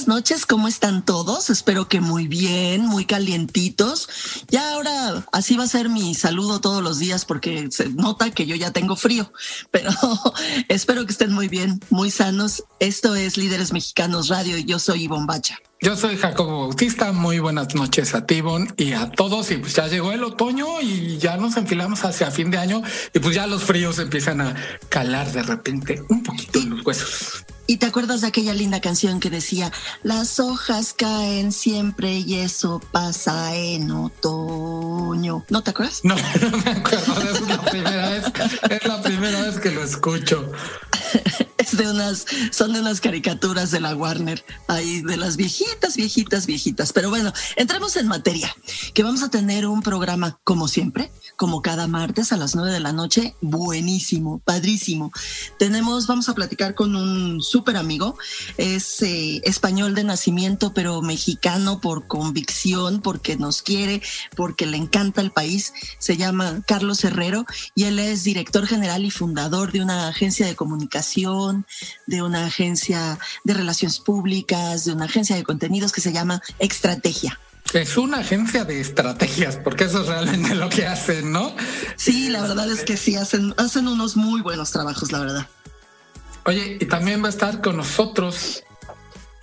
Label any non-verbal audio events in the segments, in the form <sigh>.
buenas noches. ¿Cómo están todos? Espero que muy bien, muy calientitos. Ya ahora así va a ser mi saludo todos los días porque se nota que yo ya tengo frío, <laughs> pero <laughs> espero que estén muy bien, muy sanos. Esto es Líderes Mexicanos Radio y yo soy Ivonne Bacha. Yo soy Jacobo Bautista, muy buenas noches a Tibon y a todos. Y pues ya llegó el otoño y ya nos enfilamos hacia fin de año y pues ya los fríos empiezan a calar de repente un poquito en los huesos. ¿Y te acuerdas de aquella linda canción que decía, las hojas caen siempre y eso pasa en otoño? ¿No te acuerdas? No, <laughs> no me acuerdo, es la primera vez, es la primera vez que lo escucho. <laughs> <laughs> de unas, son de unas caricaturas de la Warner, ahí de las viejitas, viejitas, viejitas. Pero bueno, entremos en materia, que vamos a tener un programa, como siempre, como cada martes a las nueve de la noche, buenísimo, padrísimo. Tenemos, vamos a platicar con un súper amigo, es eh, español de nacimiento, pero mexicano por convicción, porque nos quiere, porque le encanta el país. Se llama Carlos Herrero y él es director general y fundador de una agencia de comunicación, de una agencia de relaciones públicas, de una agencia de contenidos que se llama Extrategia. Es una agencia de estrategias, porque eso es realmente lo que hacen, ¿no? Sí, la verdad es que sí, hacen, hacen unos muy buenos trabajos, la verdad. Oye, y también va a estar con nosotros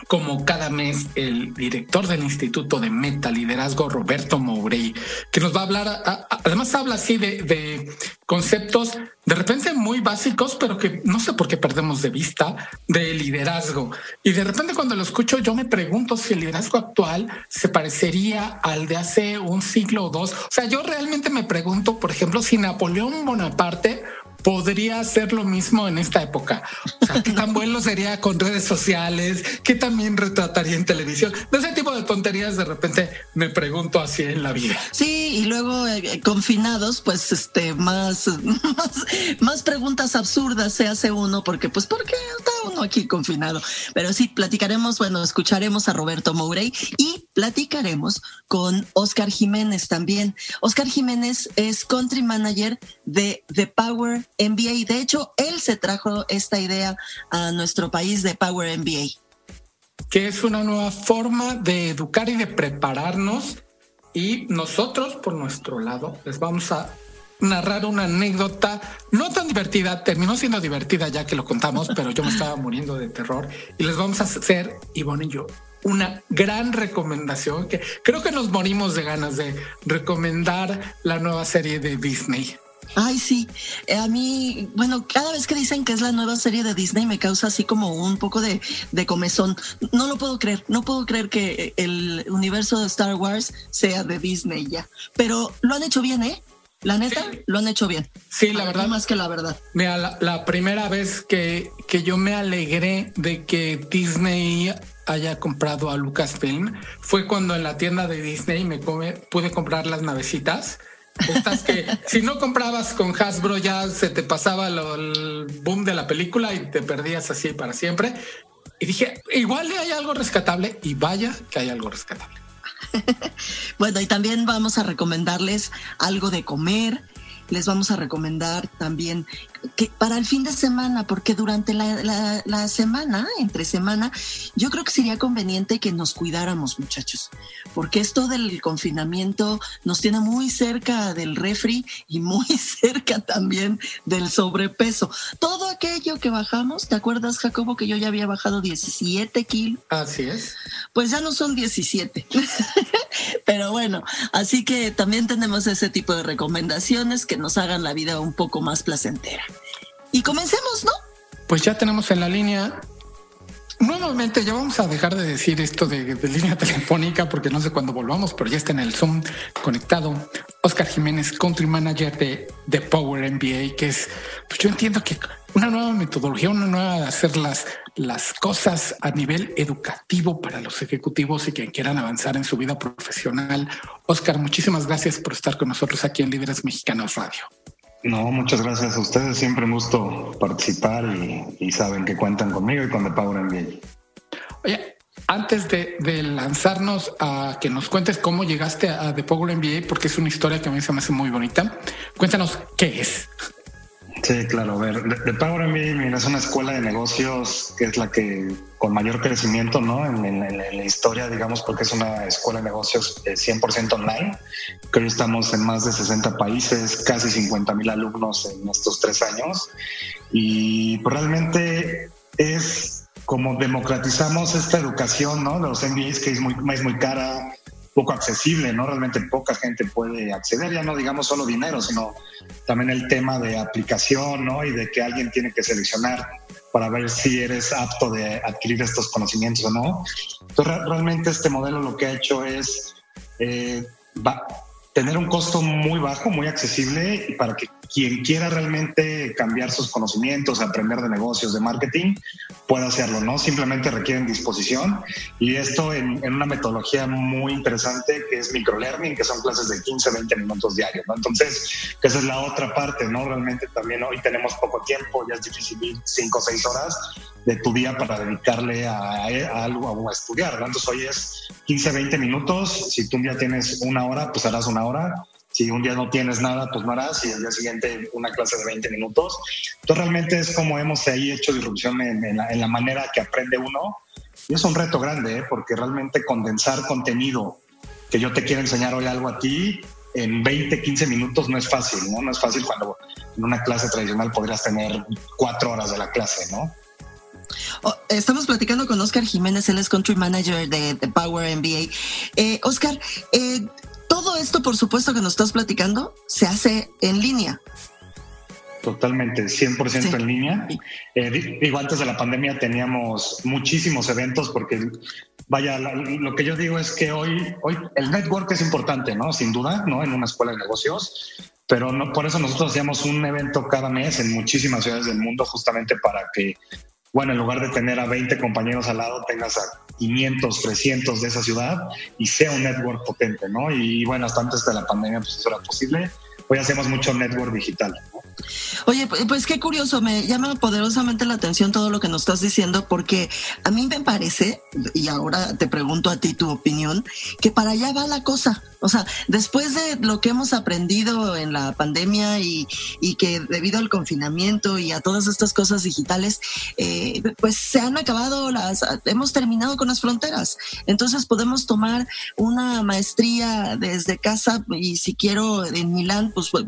como cada mes el director del Instituto de Meta Liderazgo, Roberto Mourey, que nos va a hablar, además habla así de, de, conceptos de repente muy básicos, pero que no sé por qué perdemos de vista de liderazgo. Y de repente cuando lo escucho yo me pregunto si el liderazgo actual se parecería al de hace un siglo o dos. O sea, yo realmente me pregunto, por ejemplo, si Napoleón Bonaparte podría hacer lo mismo en esta época. O sea, qué tan bueno sería con redes sociales, qué también retrataría en televisión. De ese tipo de tonterías de repente me pregunto así en la vida. Sí, y luego eh, confinados, pues este más, <laughs> más, más preguntas absurdas se hace uno porque pues ¿por qué está uno aquí confinado? Pero sí platicaremos, bueno, escucharemos a Roberto Mourey y platicaremos con Oscar Jiménez también. Oscar Jiménez es country manager de The Power NBA. De hecho, él se trajo esta idea a nuestro país de Power MBA. Que es una nueva forma de educar y de prepararnos. Y nosotros, por nuestro lado, les vamos a narrar una anécdota no tan divertida, terminó siendo divertida ya que lo contamos, pero yo me estaba muriendo de terror y les vamos a hacer, Ivonne y yo, una gran recomendación que creo que nos morimos de ganas de recomendar la nueva serie de Disney. Ay, sí. Eh, a mí, bueno, cada vez que dicen que es la nueva serie de Disney me causa así como un poco de, de comezón. No lo puedo creer. No puedo creer que el universo de Star Wars sea de Disney ya. Pero lo han hecho bien, ¿eh? La neta, sí. lo han hecho bien. Sí, la verdad. Más que la verdad. Mira, la, la primera vez que, que yo me alegré de que Disney haya comprado a Lucasfilm fue cuando en la tienda de Disney me come, pude comprar las navecitas. Estas que si no comprabas con Hasbro ya se te pasaba el boom de la película y te perdías así para siempre. Y dije, igual hay algo rescatable y vaya que hay algo rescatable. <laughs> bueno, y también vamos a recomendarles algo de comer. Les vamos a recomendar también que para el fin de semana, porque durante la, la, la, semana, entre semana, yo creo que sería conveniente que nos cuidáramos, muchachos, porque esto del confinamiento nos tiene muy cerca del refri y muy <laughs> cerca también del sobrepeso. Todo aquello que bajamos, ¿te acuerdas, Jacobo, que yo ya había bajado 17 kilos? Así es. Pues ya no son 17. <laughs> Pero bueno, así que también tenemos ese tipo de recomendaciones que nos hagan la vida un poco más placentera. Y comencemos, ¿no? Pues ya tenemos en la línea Nuevamente, ya vamos a dejar de decir esto de, línea telefónica porque no sé cuándo volvamos, pero ya está en el Zoom conectado. Oscar Jiménez, Country Manager de, de Power MBA, que es, pues yo entiendo que una nueva metodología, una nueva de hacer las, las cosas a nivel educativo para los ejecutivos y quien quieran avanzar en su vida profesional. Oscar, muchísimas gracias por estar con nosotros aquí en Líderes Mexicanos Radio. No, muchas gracias a ustedes. Siempre me gusto participar y, saben que cuentan conmigo y con The Power MBA. Oye, antes de, lanzarnos a que nos cuentes cómo llegaste a The Power MBA, porque es una historia que a mí se me hace muy bonita, cuéntanos qué es. Sí, claro. A ver, The Power MBA es una escuela de negocios que es la que con mayor crecimiento ¿no? En, la historia, digamos, porque es una escuela de negocios 100% eh, online. Que estamos en más de 60 países, casi 50 mil alumnos en estos tres años. Y pues, realmente es como democratizamos esta educación ¿no? de los MBAs, que es muy, es muy cara, poco accesible, ¿no? Realmente poca gente puede acceder, ya no digamos solo dinero, sino también el tema de aplicación, ¿no? Y de que alguien tiene que seleccionar para ver si eres apto de adquirir estos conocimientos o no. Entonces, realmente este modelo lo que ha hecho es eh, tener un costo muy bajo, muy accesible, y para que quien quiera realmente cambiar sus conocimientos, aprender de negocios, de marketing, pueda hacerlo, ¿no? Simplemente requieren disposición y esto en, una metodología muy interesante que es microlearning, que son clases de 15, 20 minutos diarios, ¿no? Entonces, esa es la otra parte, ¿no? Realmente también hoy tenemos poco tiempo, ya es difícil ir 5 o 6 horas de tu día para dedicarle a, algo o a estudiar, ¿no? Entonces hoy es 15, 20 minutos, si tú un día tienes una hora, pues harás una hora si un día no tienes nada, pues no harás, y el día siguiente una clase de 20 minutos. Entonces realmente es como hemos ahí hecho disrupción en, la, manera que aprende uno. Y es un reto grande, ¿eh? porque realmente condensar contenido que yo te quiero enseñar hoy algo a ti en 20, 15 minutos no es fácil, ¿no? No es fácil cuando en una clase tradicional podrías tener cuatro horas de la clase, ¿no? Oh, estamos platicando con Oscar Jiménez, él es Country Manager de, Power MBA. Eh, Oscar, eh, todo esto, por supuesto, que nos estás platicando, se hace en línea. Totalmente, 100% en línea. Eh, digo, antes de la pandemia teníamos muchísimos eventos porque, vaya, lo que yo digo es que hoy, hoy el network es importante, ¿no? Sin duda, ¿no? En una escuela de negocios, pero no, por eso nosotros hacíamos un evento cada mes en muchísimas ciudades del mundo justamente para que bueno, en lugar de tener a 20 compañeros al lado, tengas a 500, 300 de esa ciudad y sea un network potente, ¿no? Y bueno, hasta antes de la pandemia, pues eso era posible. Hoy hacemos mucho network digital. Oye, pues qué curioso, me llama poderosamente la atención todo lo que nos estás diciendo, porque a mí me parece, y ahora te pregunto a ti tu opinión, que para allá va la cosa. O sea, después de lo que hemos aprendido en la pandemia y, que debido al confinamiento y a todas estas cosas digitales, eh, pues se han acabado las, hemos terminado con las fronteras. Entonces podemos tomar una maestría desde casa y si quiero en Milán, pues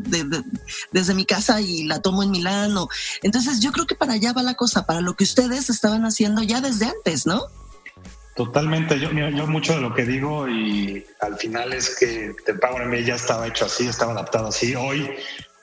desde mi casa y la tomo en Milán. entonces yo creo que para allá va la cosa, para lo que ustedes estaban haciendo ya desde antes, ¿no? Totalmente, yo, yo mucho de lo que digo y al final es que The Power MBA ya estaba hecho así, estaba adaptado así. Hoy,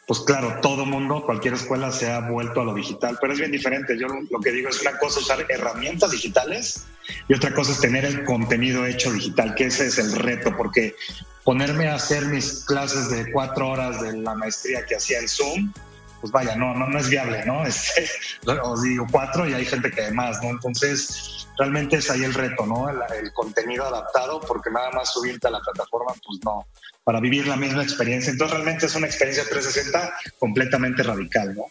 pues claro, todo mundo, cualquier escuela se ha vuelto a lo digital, pero es bien diferente. Yo lo que digo es una cosa usar herramientas digitales y otra cosa es tener el contenido hecho digital, que ese es el reto, porque ponerme a hacer mis clases de cuatro horas de la maestría que hacía en Zoom, pues vaya, no, no, no es viable, ¿no? <laughs> Este, os digo cuatro y hay gente que además, ¿no? Entonces, realmente es ahí el reto, ¿no? El, el, contenido adaptado, porque nada más subirte a la plataforma, pues no, para vivir la misma experiencia. Entonces, realmente es una experiencia 360 completamente radical, ¿no?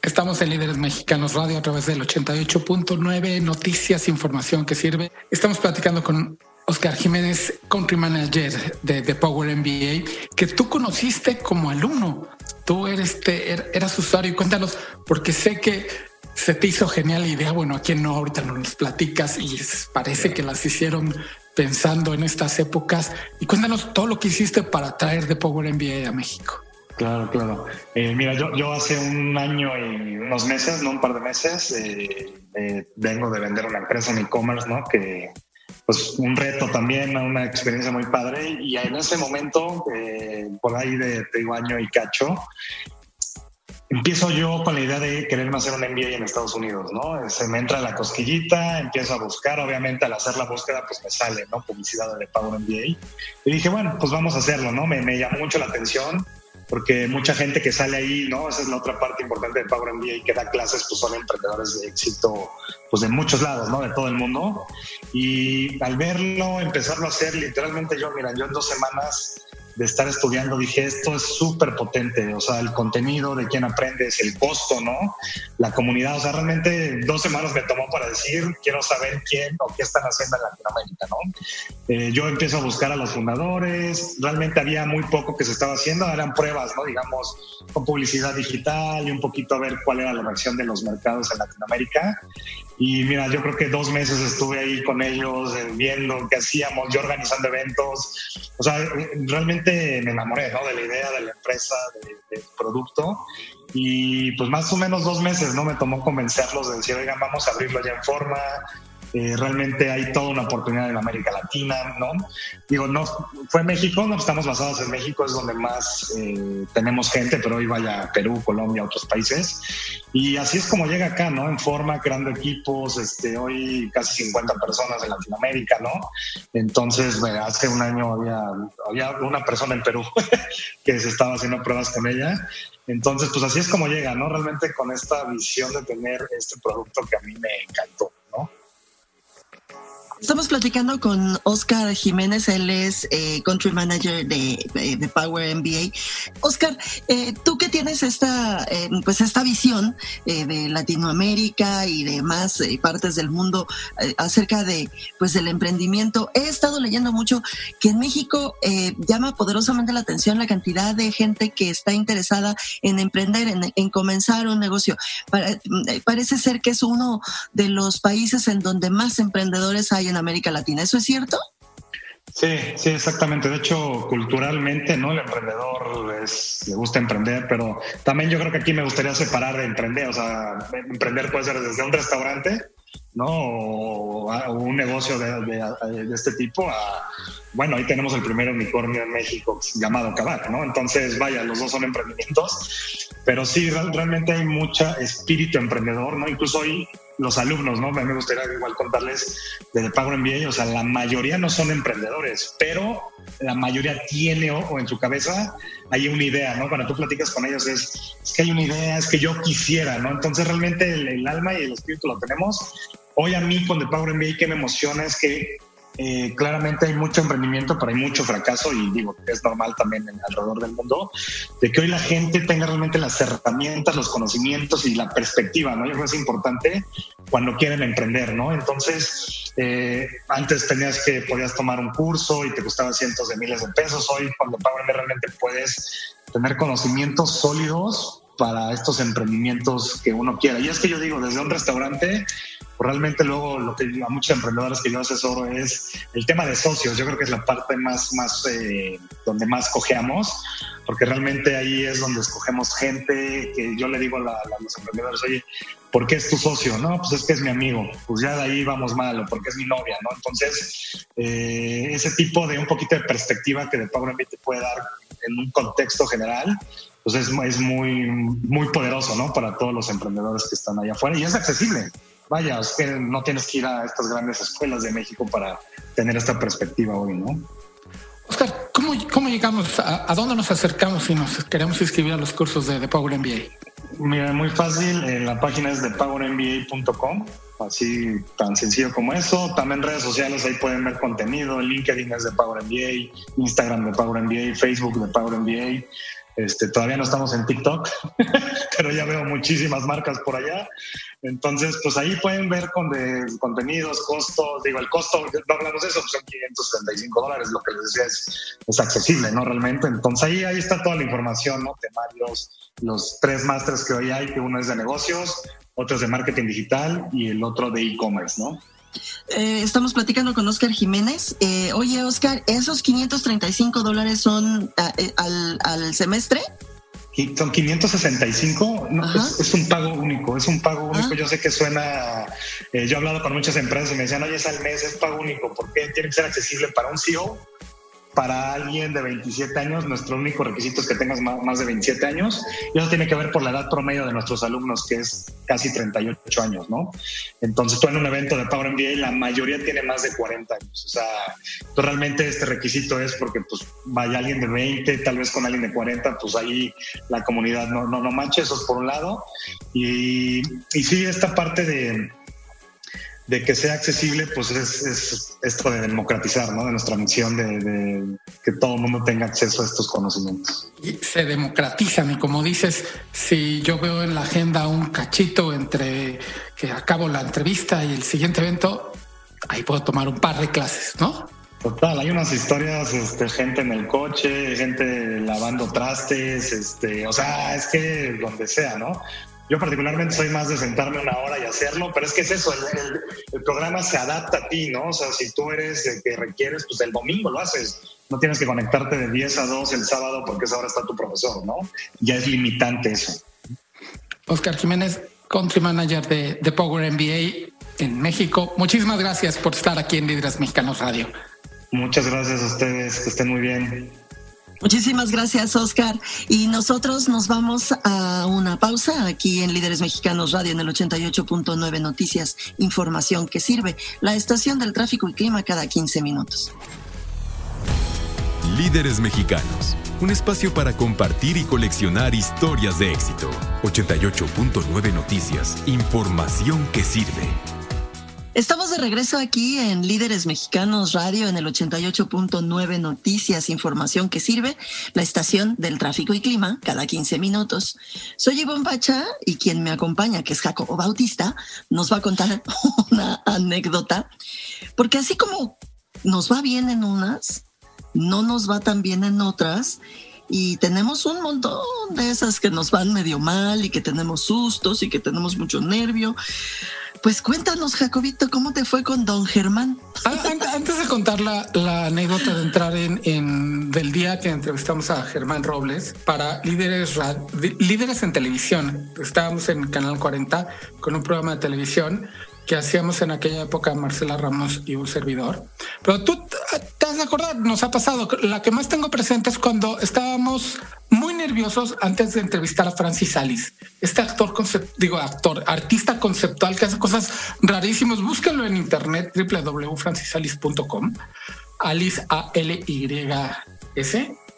Estamos en Líderes Mexicanos Radio a través del 88.9, noticias, información que sirve. Estamos platicando con Oscar Jiménez, Country Manager de, de, Power MBA, que tú conociste como alumno. Tú eres, te, er, eras usuario. Cuéntanos, porque sé que se te hizo genial la idea. Bueno, aquí no, ahorita nos platicas y parece que las hicieron pensando en estas épocas. Y cuéntanos todo lo que hiciste para traer de Power MBA a México. Claro, claro. Eh, mira, yo, yo hace un año y unos meses, no un par de meses, eh, eh, vengo de vender una empresa en e-commerce, ¿no? Que pues un reto también, una experiencia muy padre. Y en ese momento, por ahí de, de año y cacho, empiezo yo con la idea de quererme hacer un MBA en Estados Unidos, ¿no? Se me entra la cosquillita, empiezo a buscar, obviamente al hacer la búsqueda pues me sale, ¿no? Publicidad de Power MBA. Y dije, bueno, pues vamos a hacerlo, ¿no? Me, me llamó mucho la atención porque mucha gente que sale ahí, ¿no? Esa es la otra parte importante de Power MBA que da clases, pues son emprendedores de éxito, pues de muchos lados, ¿no? De todo el mundo. Y al verlo, empezarlo a hacer, literalmente yo, mira, yo en dos semanas de estar estudiando, dije, esto es súper potente, o sea, el contenido de quién aprendes, el costo, ¿no? La comunidad, o sea, realmente dos semanas me tomó para decir, quiero saber quién o qué están haciendo en Latinoamérica, ¿no? Eh, yo empiezo a buscar a los fundadores, realmente había muy poco que se estaba haciendo, eran pruebas, ¿no? Digamos, con publicidad digital y un poquito a ver cuál era la reacción de los mercados en Latinoamérica. Y mira, yo creo que dos meses estuve ahí con ellos, eh, viendo qué hacíamos, yo organizando eventos. O sea, realmente me enamoré ¿no? de la idea de la empresa, del producto. Y pues más o menos dos meses, ¿no? Me tomó convencerlos de decir, oigan, vamos a abrirlo ya en forma, eh, realmente hay toda una oportunidad en América Latina, ¿no? Digo, no fue México, no estamos basados en México, es donde más eh, tenemos gente, pero hoy vaya Perú, Colombia, otros países. Y así es como llega acá, ¿no? En forma, creando equipos, este, hoy casi 50 personas en Latinoamérica, ¿no? Entonces, hace un año había, había una persona en Perú <laughs> que se estaba haciendo pruebas con ella. Entonces, pues así es como llega, ¿no? Realmente con esta visión de tener este producto que a mí me encantó. Estamos platicando con Oscar Jiménez, él es eh, Country Manager de, Power MBA. Oscar, eh, tú que tienes esta, eh, pues esta visión de Latinoamérica y de más partes del mundo acerca de, pues del emprendimiento, he estado leyendo mucho que en México llama poderosamente la atención la cantidad de gente que está interesada en emprender, en, comenzar un negocio. parece ser que es uno de los países en donde más emprendedores hay en América Latina. ¿Eso es cierto? Sí, sí, exactamente. De hecho, culturalmente, ¿no? El emprendedor le gusta emprender, pero también yo creo que aquí me gustaría separar de emprender. O sea, emprender puede ser desde un restaurante, ¿no? O, un negocio de, este tipo a, bueno, ahí tenemos el primer unicornio en México llamado Kavak, ¿no? Entonces, vaya, los dos son emprendimientos, pero sí, realmente hay mucha espíritu emprendedor, ¿no? Incluso hoy los alumnos, ¿no? Me gustaría igual contarles de The Power MBA, o sea, la mayoría no son emprendedores, pero la mayoría tiene o, en su cabeza hay una idea, ¿no? Cuando tú platicas con ellos es, que hay una idea, es que yo quisiera, ¿no? Entonces realmente el, alma y el espíritu lo tenemos. Hoy a mí con The Power MBA que me emociona es que eh, claramente hay mucho emprendimiento, pero hay mucho fracaso y digo, es normal también en, alrededor del mundo, de que hoy la gente tenga realmente las herramientas, los conocimientos y la perspectiva, ¿no? Yo creo que es importante cuando quieren emprender, ¿no? Entonces, eh, antes tenías que, podías tomar un curso y te costaba cientos de miles de pesos, hoy cuando Power realmente puedes tener conocimientos sólidos para estos emprendimientos que uno quiera. Y es que yo digo, desde un restaurante realmente luego lo que a muchos emprendedores que yo asesoro es el tema de socios. Yo creo que es la parte más, más eh, donde más cojeamos, porque realmente ahí es donde escogemos gente que yo le digo a, los emprendedores, oye, ¿por qué es tu socio? No, pues es que es mi amigo. Pues ya de ahí vamos mal, o porque es mi novia, ¿no? Entonces, eh, ese tipo de un poquito de perspectiva que de Power te puede dar en un contexto general, pues es, es muy, muy poderoso, ¿no? Para todos los emprendedores que están allá afuera y es accesible vaya, no tienes que ir a estas grandes escuelas de México para tener esta perspectiva hoy, ¿no? Oscar, ¿cómo, cómo llegamos, a, dónde nos acercamos si nos queremos inscribir a los cursos de, Power MBA? Mira, muy fácil, en la página es de powermba.com, así tan sencillo como eso. También redes sociales, ahí pueden ver contenido, LinkedIn es de Power MBA, Instagram de Power MBA, Facebook de Power MBA. Este, todavía no estamos en TikTok, <laughs> pero ya veo muchísimas marcas por allá. Entonces, pues ahí pueden ver con de, contenidos, costos. Digo, el costo, no hablamos de eso, son 535 dólares, lo que les decía es, es accesible, ¿no? Realmente. Entonces ahí, ahí está toda la información, ¿no? Temarios, los tres másteres que hoy hay, que uno es de negocios, otro es de marketing digital y el otro de e-commerce, ¿no? Eh, estamos platicando con Oscar Jiménez. Eh, oye, Oscar, ¿esos 535 dólares son eh, al, al, semestre? Son 565, es, un pago único, es un pago único. Yo sé que suena, yo he hablado con muchas empresas y me decían, oye, es al mes, es pago único, ¿por qué tiene que ser accesible para un CEO? Para alguien de 27 años, nuestro único requisito es que tengas más, de 27 años. Y eso tiene que ver por la edad promedio de nuestros alumnos, que es casi 38 años, ¿no? Entonces, tú en un evento de Power MBA, la mayoría tiene más de 40 años. O sea, tú realmente este requisito es porque, pues, vaya alguien de 20, tal vez con alguien de 40, pues ahí la comunidad no, no, no manche, eso es por un lado. Y sí, esta parte de de que sea accesible, pues es, esto de democratizar, ¿no? De nuestra misión de, que todo el mundo tenga acceso a estos conocimientos. Y se democratizan y como dices, si yo veo en la agenda un cachito entre que acabo la entrevista y el siguiente evento, ahí puedo tomar un par de clases, ¿no? Total, hay unas historias, este, gente en el coche, gente lavando trastes, este, o sea, es que donde sea, ¿no? Yo particularmente soy más de sentarme una hora y hacerlo, pero es que es eso, el, programa se adapta a ti, ¿no? O sea, si tú eres el que requieres, pues el domingo lo haces. No tienes que conectarte de 10 a 2 el sábado porque esa hora está tu profesor, ¿no? Ya es limitante eso. Oscar Jiménez, Country Manager de, de Power MBA en México. Muchísimas gracias por estar aquí en Líderes Mexicanos Radio. Muchas gracias a ustedes, que estén muy bien. Muchísimas gracias, Oscar. Y nosotros nos vamos a una pausa aquí en Líderes Mexicanos Radio en el 88.9 Noticias, información que sirve, la estación del tráfico y clima cada 15 minutos. Líderes Mexicanos, un espacio para compartir y coleccionar historias de éxito. 88.9 Noticias, información que sirve. Estamos de regreso aquí en Líderes Mexicanos Radio en el 88.9 Noticias, información que sirve, la estación del tráfico y clima cada 15 minutos. Soy Ivonne Pacha y quien me acompaña, que es Jacobo Bautista, nos va a contar <laughs> una anécdota, porque así como nos va bien en unas, no nos va tan bien en otras y tenemos un montón de esas que nos van medio mal y que tenemos sustos y que tenemos mucho nervio. Pues cuéntanos, Jacobito, ¿cómo te fue con don Germán? Ah, antes de contar la, anécdota de entrar en, del día que entrevistamos a Germán Robles para líderes, líderes en televisión, estábamos en Canal 40 con un programa de televisión que hacíamos en aquella época Marcela Ramos y un servidor. Pero tú te has de acordar, nos ha pasado. La que más tengo presente es cuando estábamos muy nerviosos antes de entrevistar a Francis Alice. Este actor, digo, actor, artista conceptual que hace cosas rarísimas. Búsquenlo en internet, www.francisalice.com. Alice A-L-Y-S.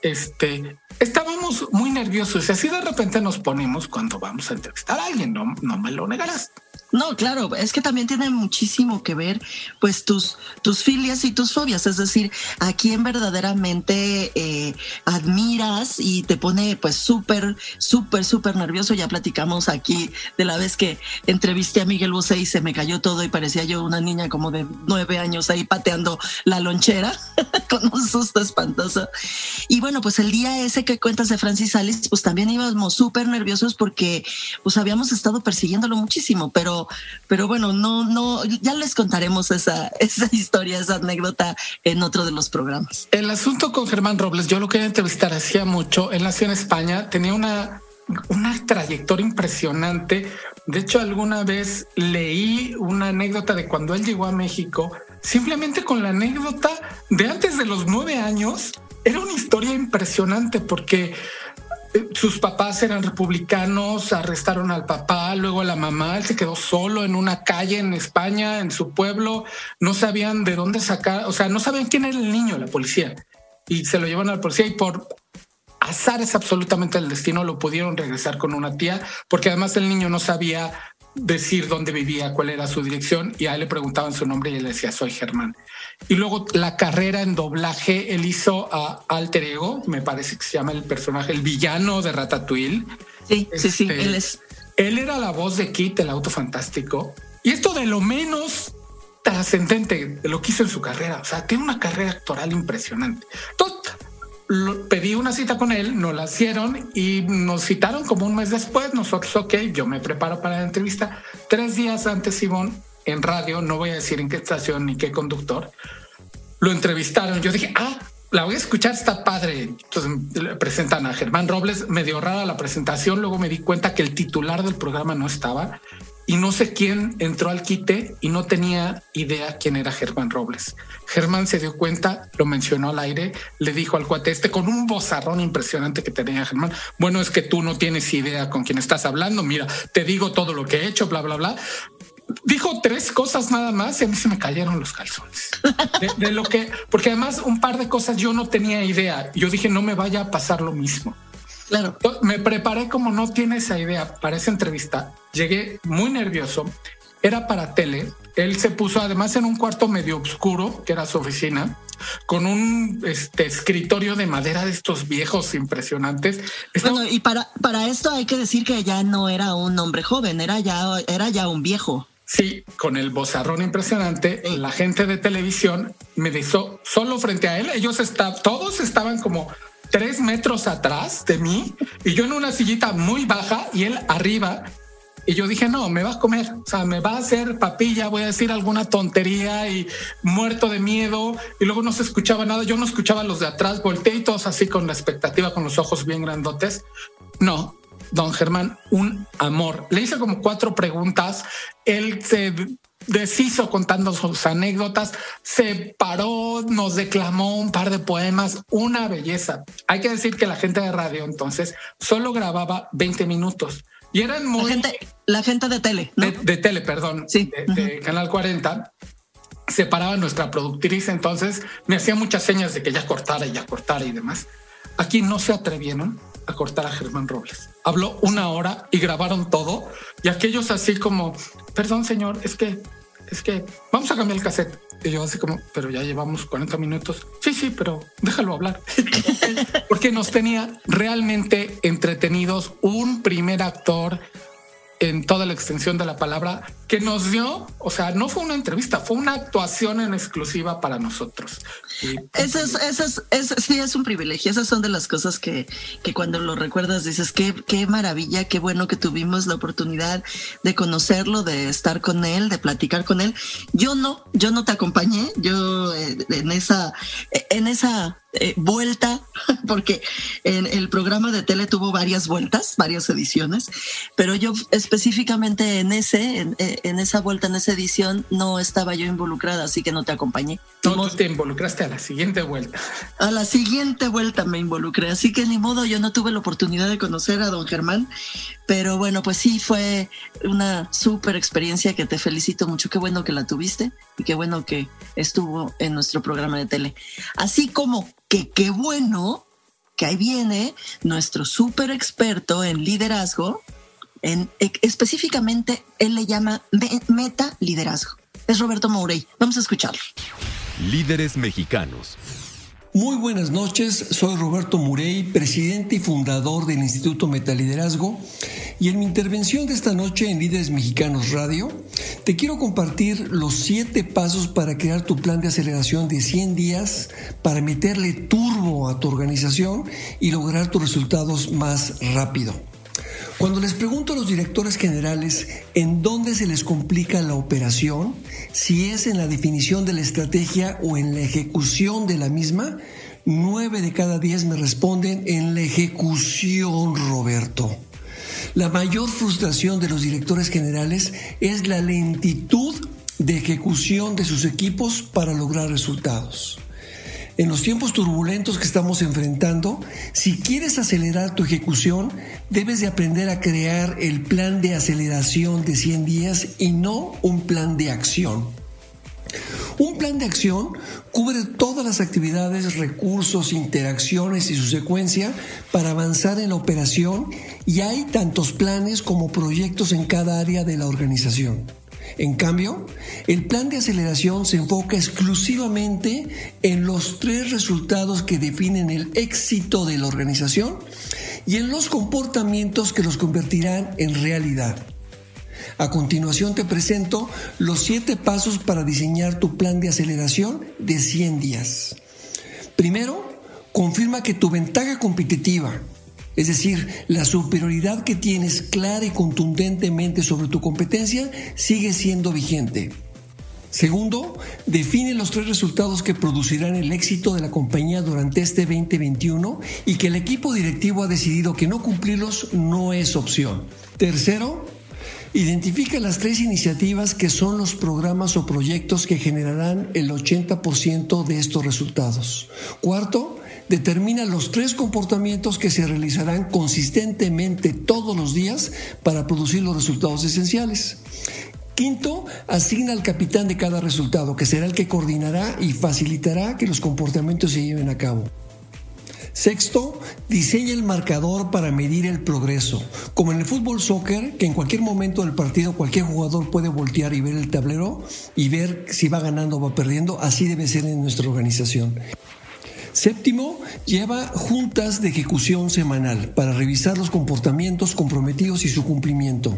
Este, estábamos muy nerviosos y así de repente nos ponemos cuando vamos a entrevistar a alguien, no, no me lo negarás. No, claro, es que también tiene muchísimo que ver, pues, tus, tus filias y tus fobias, es decir, a quién verdaderamente eh, admiras y te pone, pues, súper, súper, súper nervioso. Ya platicamos aquí de la vez que entrevisté a Miguel Bosé y se me cayó todo y parecía yo una niña como de nueve años ahí pateando la lonchera <laughs> con un susto espantoso. Y bueno, pues el día ese que cuentas de Francis Alice, pues también íbamos súper nerviosos porque, pues, habíamos estado persiguiéndolo muchísimo, pero pero, bueno, no, no, ya les contaremos esa, esa <laughs> historia, esa anécdota en otro de los programas. El asunto con Germán Robles, yo lo quería entrevistar hacía mucho. Él nació en España, tenía una, una trayectoria impresionante. De hecho, alguna vez leí una anécdota de cuando él llegó a México, simplemente con la anécdota de antes de los nueve años. Era una historia impresionante porque sus papás eran republicanos, arrestaron al papá, luego a la mamá, él se quedó solo en una calle en España, en su pueblo, no sabían de dónde sacar, o sea, no sabían quién era el niño, la policía, y se lo llevan a la policía y por azar es absolutamente el destino, lo pudieron regresar con una tía, porque además el niño no sabía decir dónde vivía, cuál era su dirección, y a él le preguntaban su nombre y él decía, soy Germán. Y luego la carrera en doblaje, él hizo a Alter Ego, me parece que se llama el personaje, el villano de Ratatouille. Sí, sí, sí, este, él es. Él era la voz de Kit, el auto fantástico. Y esto de lo menos trascendente de lo que hizo en su carrera. O sea, tiene una carrera actoral impresionante. Entonces, pedí una cita con él, nos la hicieron y nos citaron como un mes después. Nosotros, ok, yo me preparo para la entrevista. Tres días antes, Simón, en radio, no voy a decir en qué estación ni qué conductor, lo entrevistaron. Yo dije, ah, la voy a escuchar, está padre. Entonces le presentan a Germán Robles, medio rara la presentación, luego me di cuenta que el titular del programa no estaba y no sé quién entró al quite y no tenía idea quién era Germán Robles. Germán se dio cuenta, lo mencionó al aire, le dijo al cuate este con un bozarrón impresionante que tenía Germán. Bueno, es que tú no tienes idea con quién estás hablando. Mira, te digo todo lo que he hecho, bla, bla, bla dijo tres cosas nada más y a mí se me cayeron los calzones de, lo que, porque además un par de cosas yo no tenía idea. Yo dije, no me vaya a pasar lo mismo. Claro. Me preparé como no tiene esa idea para esa entrevista. Llegué muy nervioso. Era para tele. Él se puso además en un cuarto medio oscuro, que era su oficina, con un este, escritorio de madera de estos viejos impresionantes. Bueno, y para, para esto hay que decir que ya no era un hombre joven, era ya, era ya un viejo. Sí, con el bozarrón impresionante, la gente de televisión me dijo solo frente a él. Ellos estaban, todos estaban como tres metros atrás de mí y yo en una sillita muy baja y él arriba. Y yo dije, no, me va a comer, o sea, me va a hacer papilla, voy a decir alguna tontería y muerto de miedo. Y luego no se escuchaba nada, yo no escuchaba los de atrás, volteé y todos así con la expectativa, con los ojos bien grandotes. No, don Germán, un amor. Le hice como cuatro preguntas. Él se deshizo contando sus anécdotas, se paró, nos declamó un par de poemas, una belleza. Hay que decir que la gente de radio entonces solo grababa 20 minutos y eran muy... La gente, la gente de tele. De, tele, perdón. Sí. De, Canal 40 se paraba nuestra productriz, entonces me hacía muchas señas de que ya cortara y ya cortara y demás. Aquí no se atrevieron a cortar a Germán Robles. Habló una hora y grabaron todo y aquellos así como, perdón señor, es que, es que vamos a cambiar el cassette. Y yo así como, pero ya llevamos 40 minutos. Sí, sí, pero déjalo hablar. <laughs> Porque nos tenía realmente entretenidos un primer actor en toda la extensión de la palabra, que nos dio, o sea, no fue una entrevista, fue una actuación en exclusiva para nosotros. eso es, eso es, sí, es un privilegio. Esas son de las cosas que, que cuando lo recuerdas dices, qué, qué maravilla, qué bueno que tuvimos la oportunidad de conocerlo, de estar con él, de platicar con él. Yo no, yo no te acompañé, yo eh, en esa, en esa eh, vuelta, <laughs> porque en el programa de tele tuvo varias vueltas, varias ediciones, pero yo específicamente en ese, en, eh, esa vuelta, en esa edición, no estaba yo involucrada, así que no te acompañé. No, tú te involucraste a la siguiente vuelta. A la siguiente vuelta me involucré, así que ni modo, yo no tuve la oportunidad de conocer a don Germán, pero bueno, pues sí, fue una súper experiencia que te felicito mucho, qué bueno que la tuviste y qué bueno que estuvo en nuestro programa de tele. Así como que qué bueno que ahí viene nuestro súper experto en liderazgo, en, e, específicamente él le llama meta liderazgo. Es Roberto Mourey. Vamos a escucharlo. Líderes mexicanos. Muy buenas noches, soy Roberto Murey, presidente y fundador del Instituto Metaliderazgo y en mi intervención de esta noche en Líderes Mexicanos Radio te quiero compartir los siete pasos para crear tu plan de aceleración de 100 días para meterle turbo a tu organización y lograr tus resultados más rápido. Cuando les pregunto a los directores generales en dónde se les complica la operación, si es en la definición de la estrategia o en la ejecución de la misma, nueve de cada diez me responden en la ejecución, Roberto. La mayor frustración de los directores generales es la lentitud de ejecución de sus equipos para lograr resultados. En los tiempos turbulentos que estamos enfrentando, si quieres acelerar tu ejecución, debes de aprender a crear el plan de aceleración de 100 días y no un plan de acción. Un plan de acción cubre todas las actividades, recursos, interacciones y su secuencia para avanzar en la operación y hay tantos planes como proyectos en cada área de la organización. En cambio, el plan de aceleración se enfoca exclusivamente en los tres resultados que definen el éxito de la organización y en los comportamientos que los convertirán en realidad. A continuación te presento los siete pasos para diseñar tu plan de aceleración de 100 días. Primero, confirma que tu ventaja competitiva, es decir, la superioridad que tienes clara y contundentemente sobre tu competencia sigue siendo vigente. Segundo, define los tres resultados que producirán el éxito de la compañía durante este 2021 y que el equipo directivo ha decidido que no cumplirlos no es opción. Tercero, Identifica las tres iniciativas que son los programas o proyectos que generarán el 80% de estos resultados. Cuarto, determina los tres comportamientos que se realizarán consistentemente todos los días para producir los resultados esenciales. Quinto, asigna al capitán de cada resultado, que será el que coordinará y facilitará que los comportamientos se lleven a cabo. Sexto, diseña el marcador para medir el progreso. Como en el fútbol soccer, que en cualquier momento del partido cualquier jugador puede voltear y ver el tablero y ver si va ganando o va perdiendo, así debe ser en nuestra organización. Séptimo, lleva juntas de ejecución semanal para revisar los comportamientos comprometidos y su cumplimiento.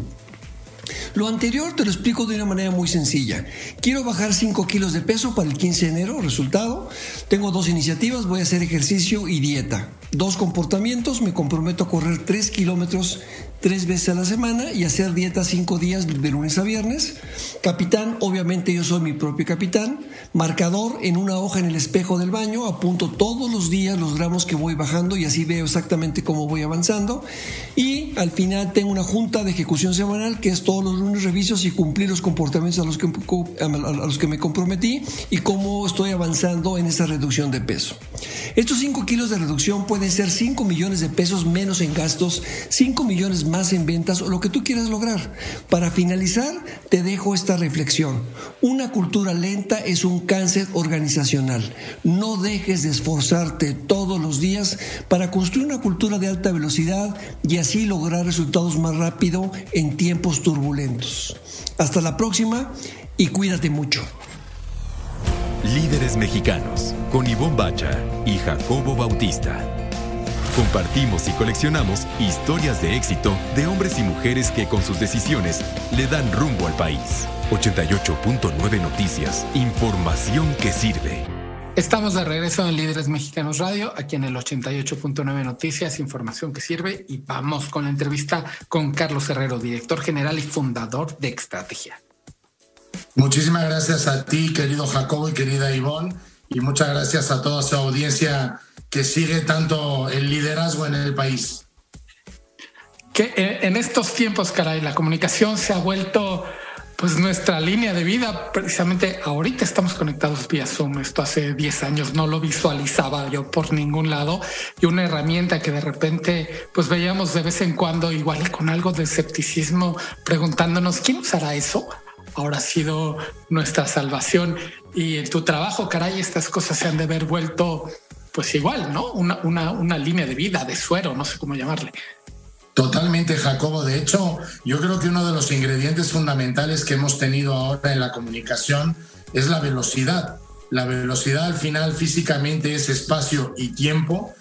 Lo anterior te lo explico de una manera muy sencilla. Quiero bajar 5 kilos de peso para el 15 de enero, resultado. Tengo dos iniciativas, voy a hacer ejercicio y dieta. Dos comportamientos, me comprometo a correr 3 kilómetros tres veces a la semana y hacer dieta cinco días de lunes a viernes. Capitán, obviamente yo soy mi propio capitán. Marcador en una hoja en el espejo del baño, apunto todos los días los gramos que voy bajando y así veo exactamente cómo voy avanzando. Y al final tengo una junta de ejecución semanal que es todos los lunes reviso si cumplí los comportamientos a los que, a los que me comprometí y cómo estoy avanzando en esa reducción de peso. Estos 5 kilos de reducción pueden ser 5 millones de pesos menos en gastos, 5 millones más en ventas o lo que tú quieras lograr. Para finalizar, te dejo esta reflexión. Una cultura lenta es un cáncer organizacional. No dejes de esforzarte todos los días para construir una cultura de alta velocidad y así lograr resultados más rápido en tiempos turbulentos. Hasta la próxima y cuídate mucho. Líderes mexicanos con Ivonne Bacha y Jacobo Bautista. Compartimos y coleccionamos historias de éxito de hombres y mujeres que con sus decisiones le dan rumbo al país. 88.9 Noticias. Información que sirve. Estamos de regreso en Líderes Mexicanos Radio, aquí en el 88.9 Noticias, información que sirve y vamos con la entrevista con Carlos Herrero, director general y fundador de Estrategia. Muchísimas gracias a ti, querido Jacobo y querida Ivonne, y muchas gracias a toda su audiencia que sigue tanto el liderazgo en el país. Que en estos tiempos, caray, la comunicación se ha vuelto pues nuestra línea de vida. Precisamente ahorita estamos conectados vía Zoom. Esto hace 10 años no lo visualizaba yo por ningún lado y una herramienta que de repente pues veíamos de vez en cuando igual con algo de escepticismo preguntándonos quién usará eso. Ahora ha sido nuestra salvación y en tu trabajo, caray, estas cosas se han de haber vuelto pues igual, ¿no? Una, una, línea de vida, de suero, no sé cómo llamarle. Totalmente, Jacobo. De hecho, yo creo que uno de los ingredientes fundamentales que hemos tenido ahora en la comunicación es la velocidad. La velocidad al final físicamente es espacio y tiempo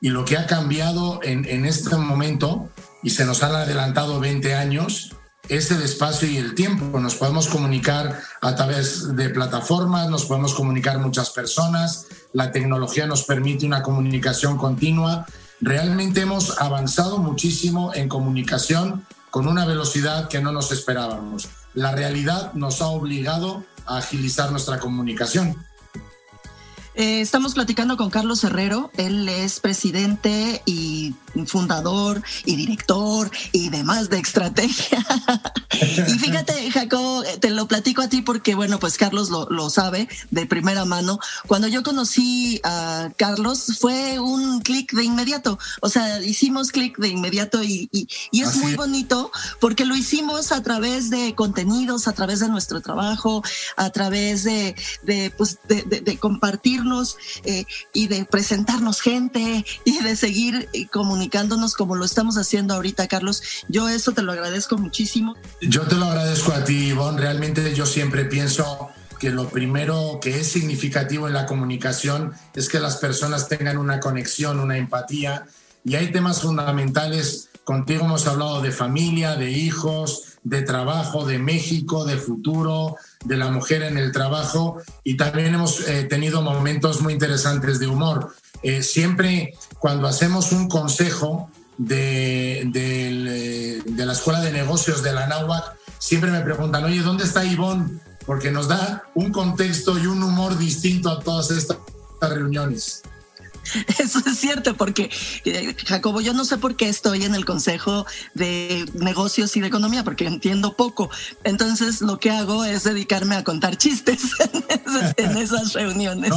y lo que ha cambiado en, en este momento, y se nos han adelantado 20 años, es el espacio y el tiempo. Nos podemos comunicar a través de plataformas, nos podemos comunicar muchas personas, la tecnología nos permite una comunicación continua. Realmente hemos avanzado muchísimo en comunicación con una velocidad que no nos esperábamos. La realidad nos ha obligado a agilizar nuestra comunicación. Eh, estamos platicando con Carlos Herrero. Él es presidente y fundador y director y demás de estrategia. <laughs> y fíjate, Jacobo, te lo platico a ti porque, bueno, pues Carlos lo, lo, sabe de primera mano. Cuando yo conocí a Carlos fue un clic de inmediato. O sea, hicimos clic de inmediato y, y, y es muy bonito porque lo hicimos a través de contenidos, a través de nuestro trabajo, a través de, de, pues, de, de, de compartirnos eh, y de presentarnos gente y de seguir comunicando comunicándonos como lo estamos haciendo ahorita, Carlos. Yo eso te lo agradezco muchísimo. Yo te lo agradezco a ti, Ivonne. Realmente yo siempre pienso que lo primero que es significativo en la comunicación es que las personas tengan una conexión, una empatía. Y hay temas fundamentales. Contigo hemos hablado de familia, de hijos, de trabajo, de México, de futuro, de la mujer en el trabajo. Y también hemos eh, tenido momentos muy interesantes de humor. Eh, siempre cuando hacemos un consejo de, de, de, la Escuela de Negocios de la NAUAC, siempre me preguntan, oye, ¿dónde está Ivonne? Porque nos da un contexto y un humor distinto a todas estas reuniones. <laughs> Eso es cierto, porque eh, Jacobo, yo no sé por qué estoy en el Consejo de Negocios y de Economía, porque entiendo poco. Entonces, lo que hago es dedicarme a contar chistes <laughs> en esas, reuniones.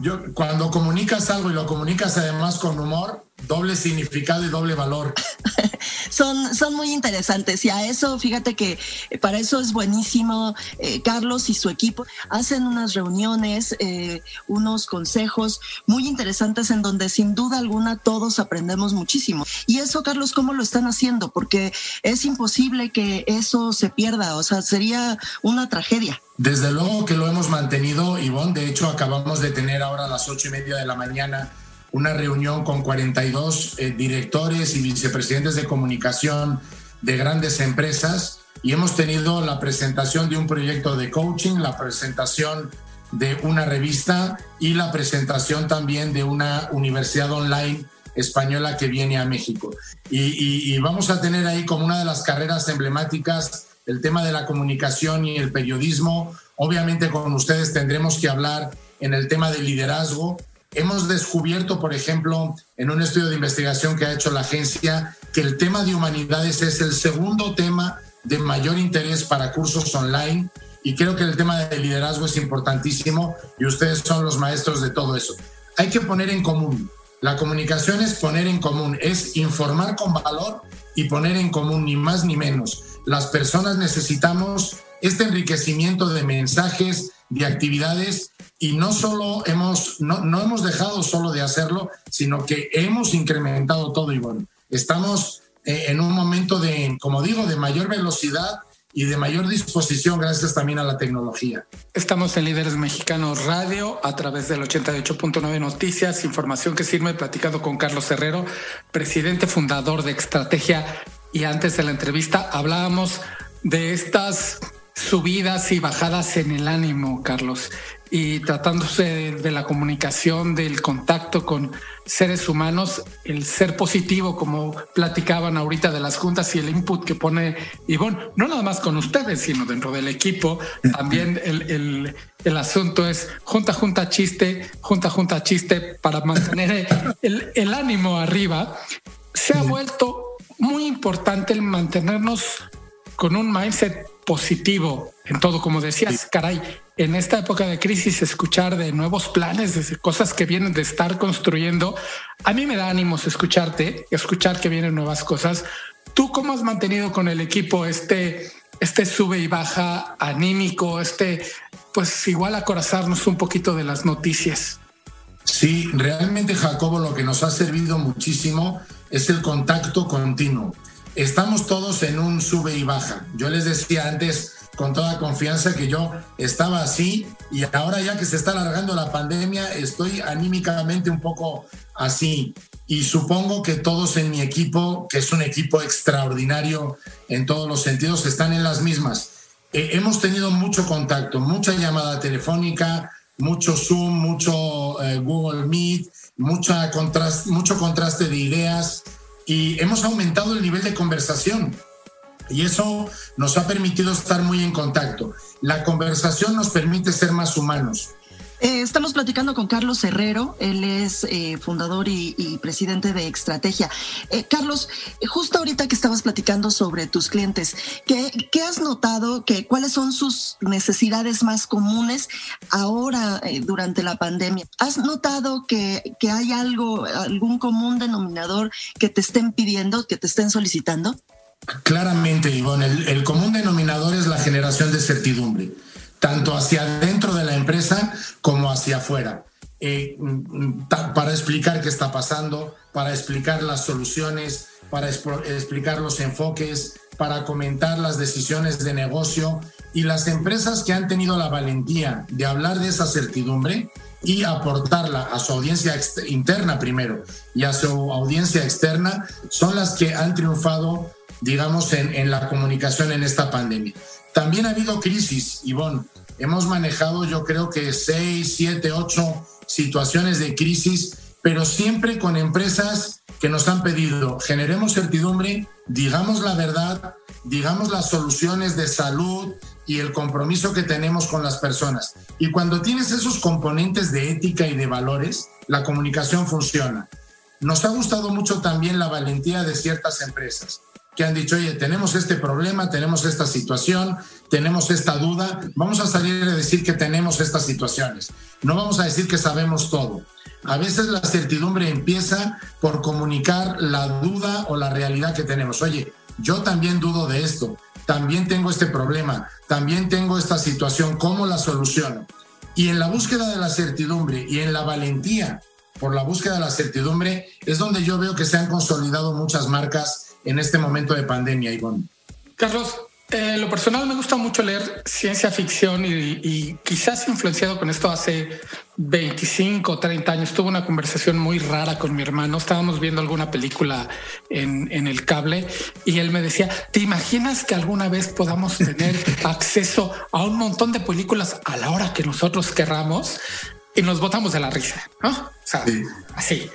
yo, cuando comunicas algo y lo comunicas además con humor, doble significado y doble valor. <laughs> son, son muy interesantes y a eso, fíjate que eh, para eso es buenísimo. Eh, Carlos y su equipo hacen unas reuniones, eh, unos consejos muy interesantes en donde sin duda alguna todos aprendemos muchísimo. Y eso, Carlos, ¿cómo lo están haciendo? Porque es imposible que eso se pierda, o sea, sería una tragedia. Desde luego que lo hemos mantenido, Ivonne. De hecho, acabamos de tener ahora a las ocho y media de la mañana una reunión con 42 eh, directores y vicepresidentes de comunicación de grandes empresas y hemos tenido la presentación de un proyecto de coaching, la presentación de una revista y la presentación también de una universidad online española que viene a México. Y, y, vamos a tener ahí como una de las carreras emblemáticas el tema de la comunicación y el periodismo. Obviamente con ustedes tendremos que hablar en el tema del liderazgo Hemos descubierto, por ejemplo, en un estudio de investigación que ha hecho la agencia, que el tema de humanidades es el segundo tema de mayor interés para cursos online y creo que el tema de liderazgo es importantísimo y ustedes son los maestros de todo eso. Hay que poner en común. La comunicación es poner en común, es informar con valor y poner en común, ni más ni menos. Las personas necesitamos este enriquecimiento de mensajes, de actividades y no solo hemos, no, no, hemos dejado solo de hacerlo, sino que hemos incrementado todo y bueno, estamos eh, en un momento de, como digo, de mayor velocidad y de mayor disposición gracias también a la tecnología. Estamos en Líderes Mexicanos Radio a través del 88.9 Noticias, información que sirve platicando con Carlos Herrero, presidente fundador de Estrategia y antes de la entrevista hablábamos de estas subidas y bajadas en el ánimo, Carlos, y tratándose de, la comunicación, del contacto con seres humanos, el ser positivo, como platicaban ahorita de las juntas y el input que pone Ivonne, no nada más con ustedes, sino dentro del equipo, también el, el, asunto es junta, junta, chiste, junta, junta, chiste, para mantener <laughs> el, el ánimo arriba. Se ha vuelto muy importante el mantenernos con un mindset positivo en todo, como decías, caray, en esta época de crisis escuchar de nuevos planes, de cosas que vienen de estar construyendo, a mí me da ánimos escucharte, escuchar que vienen nuevas cosas. ¿Tú cómo has mantenido con el equipo este, este sube y baja anímico, este, pues igual acorazarnos un poquito de las noticias? Sí, realmente Jacobo lo que nos ha servido muchísimo es el contacto continuo estamos todos en un sube y baja. Yo les decía antes con toda confianza que yo estaba así y ahora ya que se está alargando la pandemia estoy anímicamente un poco así. Y supongo que todos en mi equipo, que es un equipo extraordinario en todos los sentidos, están en las mismas. Eh, hemos tenido mucho contacto, mucha llamada telefónica, mucho Zoom, mucho eh, Google Meet, mucha mucho contraste de ideas y hemos aumentado el nivel de conversación. Y eso nos ha permitido estar muy en contacto. La conversación nos permite ser más humanos. Eh, estamos platicando con Carlos Herrero, él es eh, fundador y, presidente de Estrategia. Eh, Carlos, justo ahorita que estabas platicando sobre tus clientes, ¿qué, has notado? Que, ¿Cuáles son sus necesidades más comunes ahora durante la pandemia? ¿Has notado que, que hay algo, algún común denominador que te estén pidiendo, que te estén solicitando? Claramente, Ivonne, el común denominador es la generación de certidumbre tanto hacia dentro de la empresa como hacia afuera, eh, mm, para explicar qué está pasando, para explicar las soluciones, para explicar los enfoques, para comentar las decisiones de negocio. Y las empresas que han tenido la valentía de hablar de esa certidumbre y aportarla a su audiencia interna primero y a su audiencia externa son las que han triunfado, digamos, en, en la comunicación en esta pandemia. También ha habido crisis, Ivonne. Hemos manejado yo creo que seis, siete, ocho situaciones de crisis, pero siempre con empresas que nos han pedido, generemos certidumbre, digamos la verdad, digamos las soluciones de salud y el compromiso que tenemos con las personas. Y cuando tienes esos componentes de ética y de valores, la comunicación funciona. Nos ha gustado mucho también la valentía de ciertas empresas que han dicho, oye, tenemos este problema, tenemos esta situación, tenemos esta duda, vamos a salir a decir que tenemos estas situaciones. No vamos a decir que sabemos todo. A veces la certidumbre empieza por comunicar la duda o la realidad que tenemos. Oye, yo también dudo de esto, también tengo este problema, también tengo esta situación, ¿cómo la soluciono? Y en la búsqueda de la certidumbre y en la valentía por la búsqueda de la certidumbre es donde yo veo que se han consolidado muchas marcas en este momento de pandemia, Ivonne? Carlos, eh, lo personal me gusta mucho leer ciencia ficción y, quizás influenciado con esto hace 25 o 30 años. Tuve una conversación muy rara con mi hermano. Estábamos viendo alguna película en, en el cable y él me decía, ¿te imaginas que alguna vez podamos tener <laughs> acceso a un montón de películas a la hora que nosotros querramos? Y nos botamos de la risa, ¿no? O sea, así.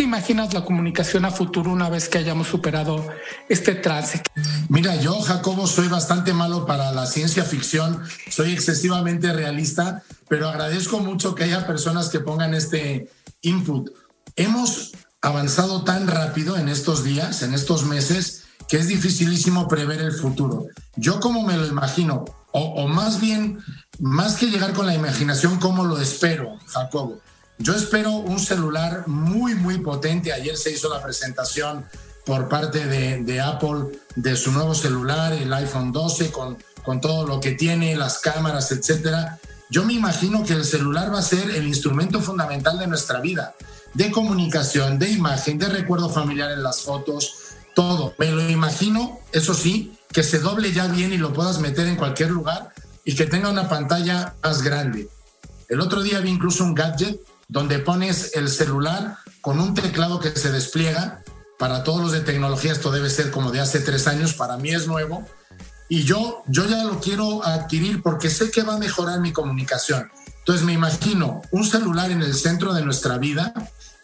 ¿Cómo te imaginas la comunicación a futuro una vez que hayamos superado este trance? Mira, yo, Jacobo, soy bastante malo para la ciencia ficción, soy excesivamente realista, pero agradezco mucho que haya personas que pongan este input. Hemos avanzado tan rápido en estos días, en estos meses, que es dificilísimo prever el futuro. Yo como me lo imagino, o, o más bien, más que llegar con la imaginación, ¿cómo lo espero, Jacobo? Yo espero un celular muy, muy potente. Ayer se hizo la presentación por parte de, Apple de su nuevo celular, el iPhone 12, con, con todo lo que tiene, las cámaras, etcétera. Yo me imagino que el celular va a ser el instrumento fundamental de nuestra vida, de comunicación, de imagen, de recuerdo familiar en las fotos, todo. Me lo imagino, eso sí, que se doble ya bien y lo puedas meter en cualquier lugar y que tenga una pantalla más grande. El otro día vi incluso un gadget donde pones el celular con un teclado que se despliega. Para todos los de tecnología esto debe ser como de hace tres años, para mí es nuevo. Y yo, yo ya lo quiero adquirir porque sé que va a mejorar mi comunicación. Entonces me imagino un celular en el centro de nuestra vida,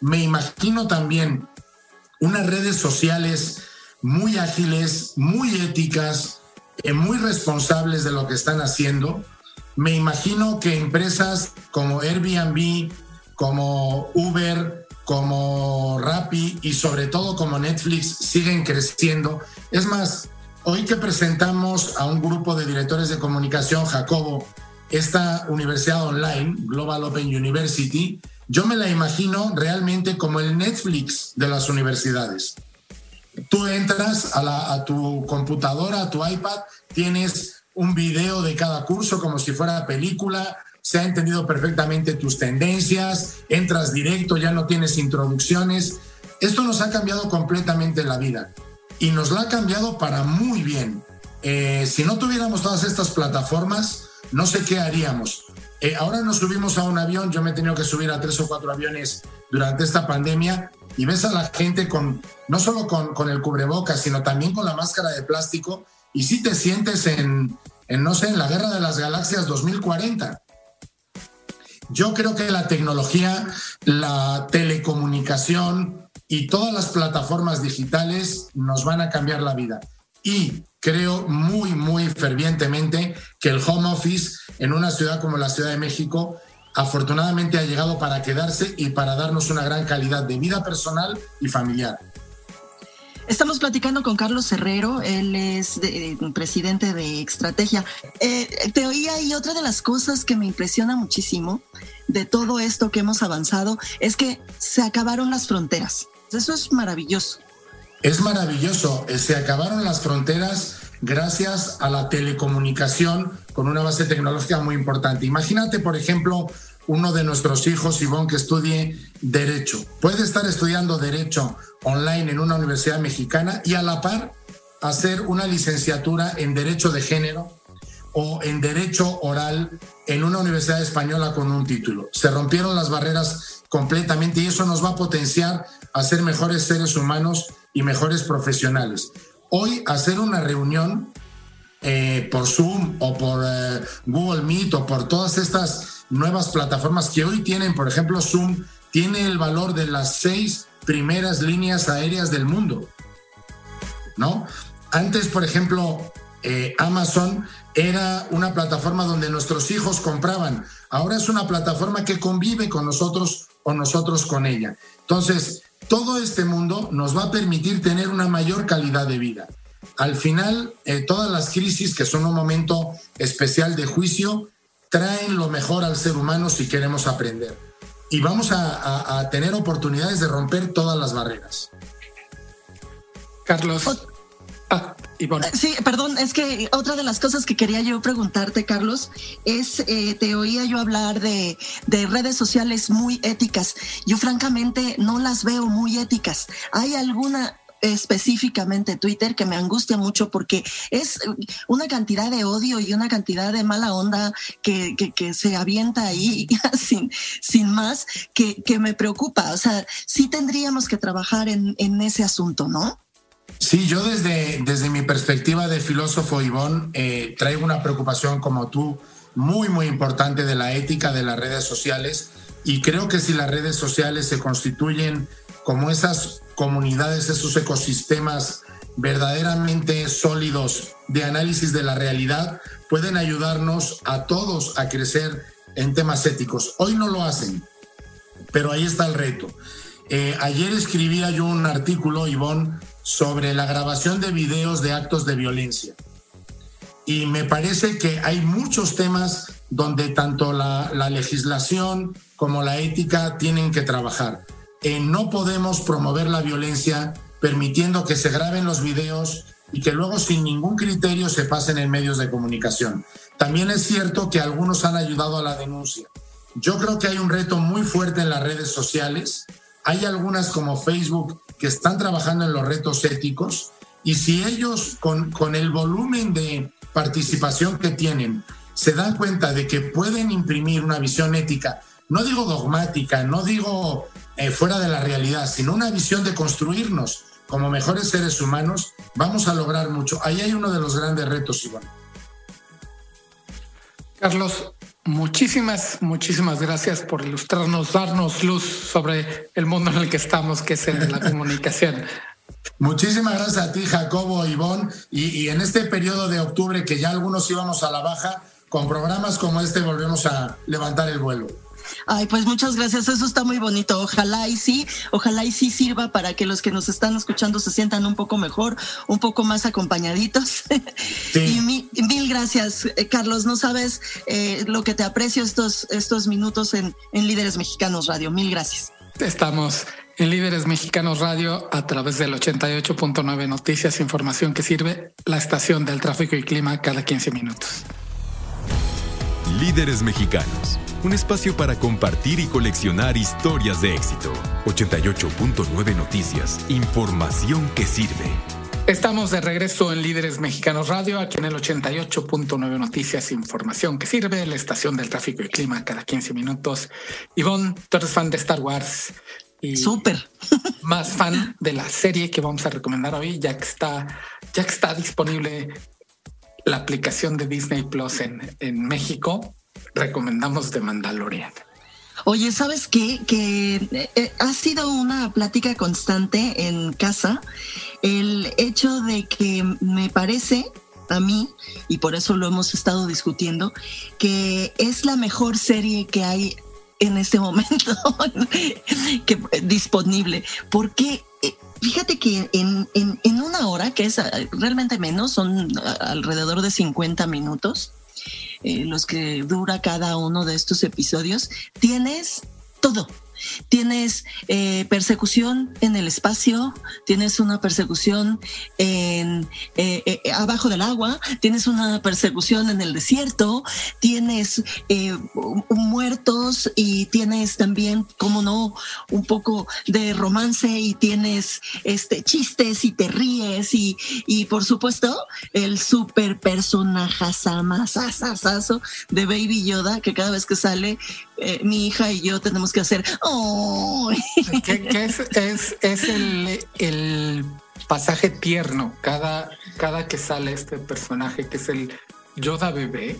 me imagino también unas redes sociales muy ágiles, muy éticas, eh, muy responsables de lo que están haciendo. Me imagino que empresas como Airbnb, como Uber, como Rappi y sobre todo como Netflix siguen creciendo. Es más, hoy que presentamos a un grupo de directores de comunicación, Jacobo, esta universidad online, Global Open University, yo me la imagino realmente como el Netflix de las universidades. Tú entras a, a tu computadora, a tu iPad, tienes un video de cada curso como si fuera película, se ha entendido perfectamente tus tendencias, entras directo, ya no tienes introducciones. Esto nos ha cambiado completamente la vida y nos la ha cambiado para muy bien. Eh, si no tuviéramos todas estas plataformas, no sé qué haríamos. Eh, ahora nos subimos a un avión, yo me he tenido que subir a tres o cuatro aviones durante esta pandemia y ves a la gente con, no solo con, el cubrebocas, sino también con la máscara de plástico y si te sientes en, en, no sé, en la Guerra de las Galaxias 2040. Yo creo que la tecnología, la telecomunicación y todas las plataformas digitales nos van a cambiar la vida. Y creo muy, muy fervientemente que el home office en una ciudad como la Ciudad de México afortunadamente ha llegado para quedarse y para darnos una gran calidad de vida personal y familiar. Estamos platicando con Carlos Herrero, él es eh, presidente de Estrategia. Eh, te oía y otra de las cosas que me impresiona muchísimo de todo esto que hemos avanzado es que se acabaron las fronteras. Eso es maravilloso. Es maravilloso, eh, se acabaron las fronteras gracias a la telecomunicación con una base tecnológica muy importante. Imagínate, por ejemplo, uno de nuestros hijos, Ivonne, que estudie Derecho. Puede estar estudiando Derecho online en una universidad mexicana y a la par hacer una licenciatura en Derecho de Género o en Derecho Oral en una universidad española con un título. Se rompieron las barreras completamente y eso nos va a potenciar a ser mejores seres humanos y mejores profesionales. Hoy hacer una reunión eh, por Zoom o por eh, Google Meet o por todas estas nuevas plataformas que hoy tienen, por ejemplo, Zoom tiene el valor de las seis primeras líneas aéreas del mundo. ¿No? Antes, por ejemplo, eh, Amazon era una plataforma donde nuestros hijos compraban. Ahora es una plataforma que convive con nosotros o nosotros con ella. Entonces, todo este mundo nos va a permitir tener una mayor calidad de vida. Al final, eh, todas las crisis, que son un momento especial de juicio, traen lo mejor al ser humano si queremos aprender. Y vamos a tener oportunidades de romper todas las barreras. Carlos. Ah, eh, sí, perdón, es que otra de las cosas que quería yo preguntarte, Carlos, es, eh, te oía yo hablar de, de, redes sociales muy éticas. Yo francamente no las veo muy éticas. ¿Hay alguna específicamente Twitter que me angustia mucho porque es una cantidad de odio y una cantidad de mala onda que, que, se avienta ahí <laughs> sin, sin más que, que me preocupa. O sea, sí tendríamos que trabajar en, en ese asunto, ¿no? Sí, yo desde, desde mi perspectiva de filósofo, Ivonne, eh, traigo una preocupación como tú muy, muy importante de la ética de las redes sociales y creo que si las redes sociales se constituyen como esas comunidades, esos ecosistemas verdaderamente sólidos de análisis de la realidad, pueden ayudarnos a todos a crecer en temas éticos. Hoy no lo hacen, pero ahí está el reto. Eh, ayer escribía yo un artículo, Ivonne, sobre la grabación de videos de actos de violencia. Y me parece que hay muchos temas donde tanto la, legislación como la ética tienen que trabajar. No podemos promover la violencia permitiendo que se graben los videos y que luego sin ningún criterio se pasen en medios de comunicación. También es cierto que algunos han ayudado a la denuncia. Yo creo que hay un reto muy fuerte en las redes sociales. Hay algunas como Facebook que están trabajando en los retos éticos y si ellos con, con el volumen de participación que tienen se dan cuenta de que pueden imprimir una visión ética, no digo dogmática, no digo eh, fuera de la realidad, sino una visión de construirnos como mejores seres humanos, vamos a lograr mucho. Ahí hay uno de los grandes retos, Iván. Carlos, Muchísimas, muchísimas gracias por ilustrarnos, darnos luz sobre el mundo en el que estamos, que es el de la <laughs> comunicación. Muchísimas gracias a ti, Jacobo, Ivonne, y, y en este periodo de octubre que ya algunos íbamos a la baja, con programas como este volvemos a levantar el vuelo. Ay, pues muchas gracias, eso está muy bonito. Ojalá y sí, ojalá y sí sirva para que los que nos están escuchando se sientan un poco mejor, un poco más acompañaditos. <laughs> y mil, gracias, eh, Carlos. No sabes eh, lo que te aprecio estos, estos minutos en, en Líderes Mexicanos Radio. Mil gracias. Estamos en Líderes Mexicanos Radio a través del 88.9 Noticias, información que sirve la estación del tráfico y clima cada 15 minutos. Líderes Mexicanos un espacio para compartir y coleccionar historias de éxito. 88.9 Noticias, información que sirve. Estamos de regreso en Líderes Mexicanos Radio, aquí en el 88.9 Noticias, información que sirve, la estación del tráfico y clima cada 15 minutos. Ivonne, tú eres fan de Star Wars. Y Súper. <laughs> Más fan de la serie que vamos a recomendar hoy, ya que está, ya que está disponible la aplicación de Disney Plus en, en México recomendamos de Mandalorian. Oye, ¿sabes qué? Que eh, ha sido una plática constante en casa el hecho de que me parece a mí, y por eso lo hemos estado discutiendo, que es la mejor serie que hay en este momento <laughs> que, disponible. Porque eh, fíjate que en, en, una hora, que es eh, realmente menos, son alrededor de 50 minutos, eh, los que dura cada uno de estos episodios, tienes todo. Tienes eh, persecución en el espacio, tienes una persecución en, eh, eh, abajo del agua, tienes una persecución en el desierto, tienes muertos y tienes también, como no, un poco de romance y tienes este, chistes y te ríes y, y por supuesto el super personaje de Baby Yoda que cada vez que sale mi hija y yo tenemos que hacer <laughs> que, es, es, el, pasaje tierno cada, cada que sale este personaje, que es el Yoda bebé,